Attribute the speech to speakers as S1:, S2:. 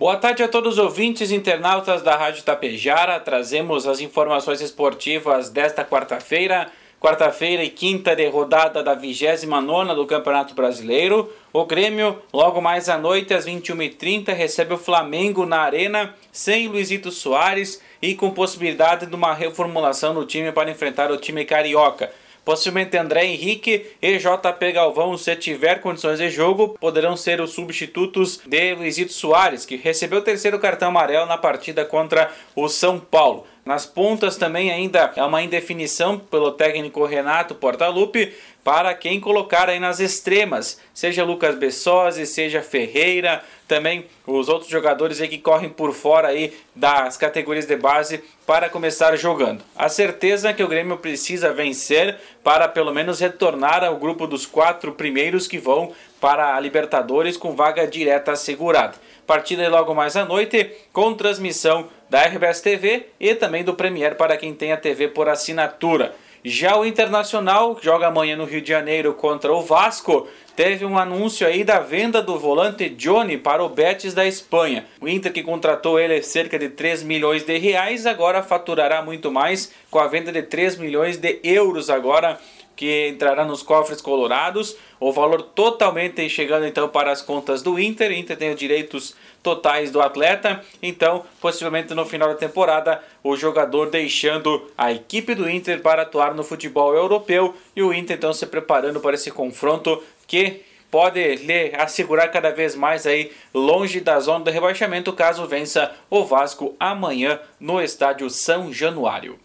S1: Boa tarde a todos os ouvintes internautas da Rádio Tapejara. Trazemos as informações esportivas desta quarta-feira, quarta-feira e quinta de rodada da 29 do Campeonato Brasileiro. O Grêmio, logo mais à noite, às 21h30, recebe o Flamengo na Arena, sem Luizito Soares e com possibilidade de uma reformulação no time para enfrentar o time carioca. Possivelmente André Henrique e JP Galvão, se tiver condições de jogo, poderão ser os substitutos de Luizito Soares, que recebeu o terceiro cartão amarelo na partida contra o São Paulo. Nas pontas também ainda é uma indefinição pelo técnico Renato Portaluppi para quem colocar aí nas extremas, seja Lucas Bessosi, seja Ferreira, também os outros jogadores aí que correm por fora aí das categorias de base para começar jogando. A certeza é que o Grêmio precisa vencer para pelo menos retornar ao grupo dos quatro primeiros que vão para a Libertadores com vaga direta assegurada. Partida logo mais à noite com transmissão da RBS TV e também do Premier para quem tem a TV por assinatura. Já o Internacional joga amanhã no Rio de Janeiro contra o Vasco. Teve um anúncio aí da venda do volante Johnny para o Betis da Espanha. O Inter que contratou ele cerca de 3 milhões de reais, agora faturará muito mais com a venda de 3 milhões de euros agora que entrará nos cofres colorados. O valor totalmente chegando então para as contas do Inter. O Inter tem os direitos totais do atleta. Então, possivelmente no final da temporada, o jogador deixando a equipe do Inter para atuar no futebol europeu e o Inter então se preparando para esse confronto que pode lhe assegurar cada vez mais aí longe da zona do rebaixamento caso vença o Vasco amanhã no estádio São Januário.